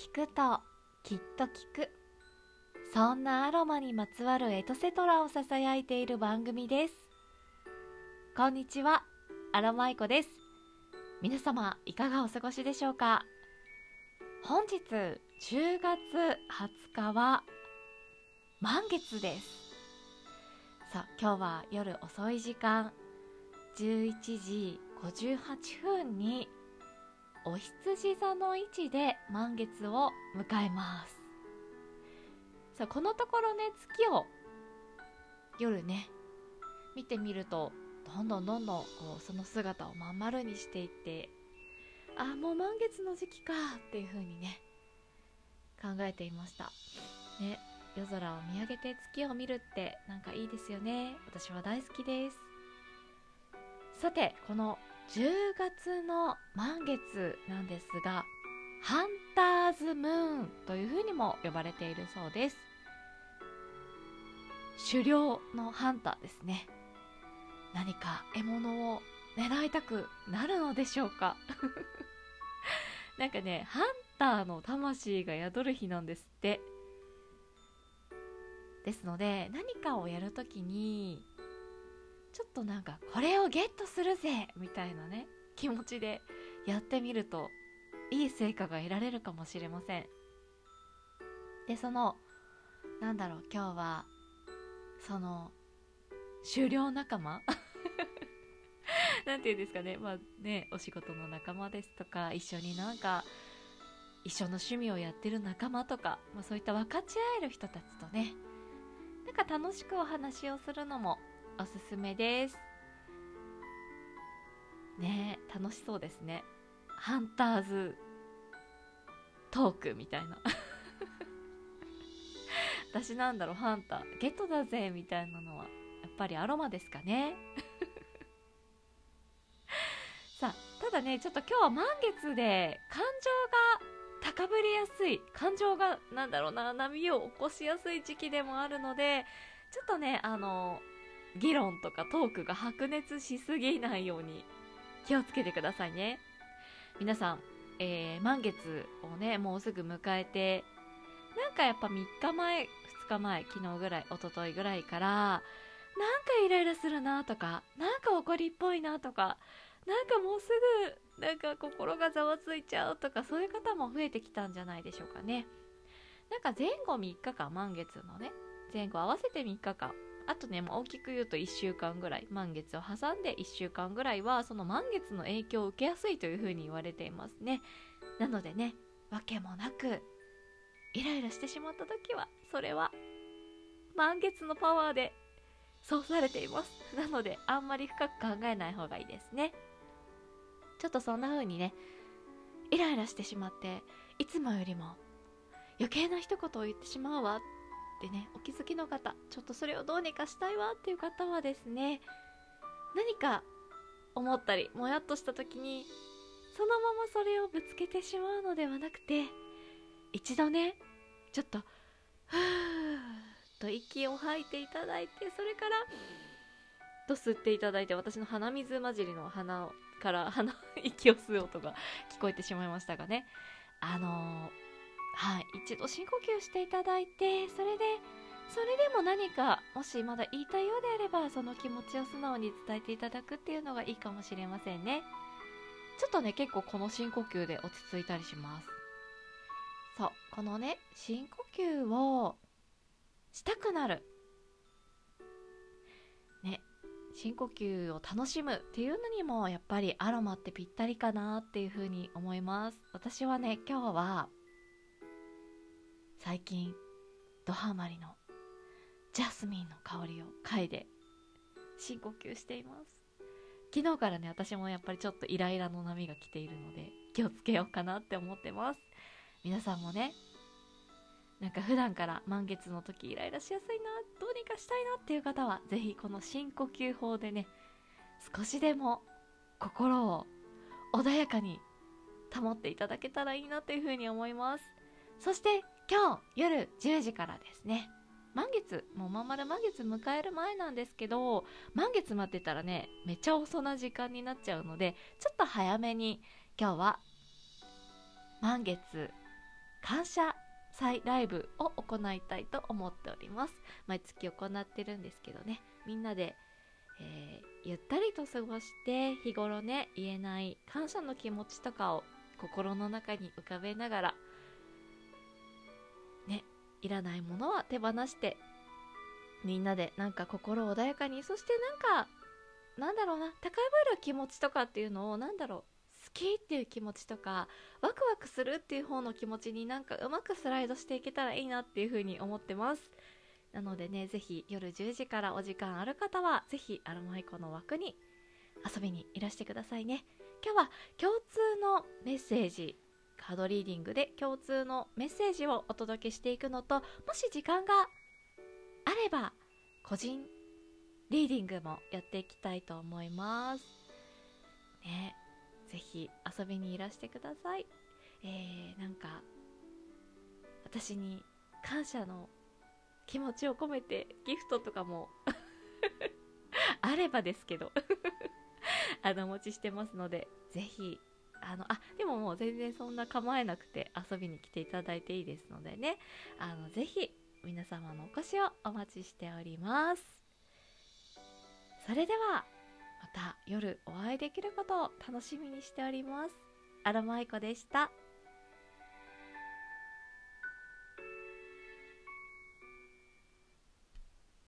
聞くときっと聞く。そんなアロマにまつわるエトセトラをささやいている番組です。こんにちは。アロマイコです。皆様いかがお過ごしでしょうか？本日10月20日は満月です。さあ今日は夜遅い時間11時58分にお羊座の位置で満月を迎えます。さあこのところね月を夜ね見てみるとどんどんどんどんこうその姿をまん丸にしていってあもう満月の時期かっていう風にね考えていました。ね夜空を見上げて月を見るってなんかいいですよね。私は大好きです。さてこの10月の満月なんですがハンターズムーンというふうにも呼ばれているそうです。狩猟のハンターですね。何か獲物を狙いたくなるのでしょうか？なんかねハンターの魂が宿る日なんですって。ですので何かをやるときにちょっとなんかこれをゲットするぜみたいなね気持ちでやってみるといい成果が得られるかもしれません。でそのなんだろう今日はその狩猟仲間？なんていうんですかね。まあねお仕事の仲間ですとか一緒になんか一緒の趣味をやってる仲間とか、まあ、そういった分かち合える人たちとねなんか楽しくお話をするのもおすすめです。ね楽しそうですね。ハンターズトークみたいな。私なんだろうハンター。ゲットだぜみたいなのはやっぱりアロマですかね。さあただねちょっと今日は満月で感情が高ぶりやすい感情がなんだろうな波を起こしやすい時期でもあるのでちょっとねあの議論とかトークが白熱しすぎないように気をつけてくださいね。皆さん、えー、満月をねもうすぐ迎えてなんかやっぱ3日前2日前昨日ぐらい一昨日ぐらいからなんかイライラするなとかなんか怒りっぽいなとかなんかもうすぐなんか心がざわついちゃうとかそういう方も増えてきたんじゃないでしょうかね。なんか前後3日間満月のね前後合わせて3日間あとね、もう大きく言うと1週間ぐらい、満月を挟んで1週間ぐらいは、その満月の影響を受けやすいというふうに言われていますね。なのでね、わけもなく、イライラしてしまった時は、それは、満月のパワーで、そうされています。なので、あんまり深く考えない方がいいですね。ちょっとそんな風にね、イライラしてしまって、いつもよりも余計な一言を言ってしまうわってねお気づきの方ちょっとそれをどうにかしたいわっていう方はですね何か思ったりもやっとした時にそのままそれをぶつけてしまうのではなくて一度ねちょっとふーっと息を吐いていただいてそれからと吸っていただいて私の鼻水混じりの鼻から鼻息を吸う音が聞こえてしまいましたがねあのはい、一度深呼吸していただいてそれでそれでも何かもしまだ言いたいようであればその気持ちを素直に伝えていただくっていうのがいいかもしれませんね。ちょっとね結構この深呼吸で落ち着いたりします。そうこのね深呼吸をしたくなる。ね深呼吸を楽しむっていうのにもやっぱりアロマってぴったりかなっていうふうに思います。私はね今日は最近ドハマりのジャスミンの香りを嗅いで深呼吸しています。昨日からね私もやっぱりちょっとイライラの波が来ているので気をつけようかなって思ってます。皆さんもねなんか普段から満月の時イライラしやすいなどうにかしたいなっていう方は是非この深呼吸法でね少しでも心を穏やかに保っていただけたらいいなというふうに思います。そして今日夜10時からですね。満月もうまんまる満月迎える前なんですけど満月待ってたらねめっちゃ遅な時間になっちゃうのでちょっと早めに今日は満月感謝祭ライブを行いたいと思っております。毎月行ってるんですけどね。みんなで、えー、ゆったりと過ごして日頃ね言えない感謝の気持ちとかを心の中に浮かべながらいらないものは手放してみんなでなんか心穏やかにそしてなんかなんだろうな高ぶる気持ちとかっていうのをなんだろう好きっていう気持ちとかワクワクするっていう方の気持ちになんかうまくスライドしていけたらいいなっていうふうに思ってます。なのでねぜひ夜10時からお時間ある方はぜひアロマイコの枠に遊びにいらしてくださいね。今日は共通のメッセージカードリーディングで共通のメッセージをお届けしていくのともし時間があれば個人リーディングもやっていきたいと思います。ねぜひ遊びにいらしてください。えー、なんか私に感謝の気持ちを込めてギフトとかも あればですけど あのお持ちしてますのでぜひあのあでももう全然そんな構えなくて遊びに来ていただいていいですのでね。あのぜひ皆様のお越しをお待ちしております。それではまた夜お会いできることを楽しみにしております。アロマイコでした。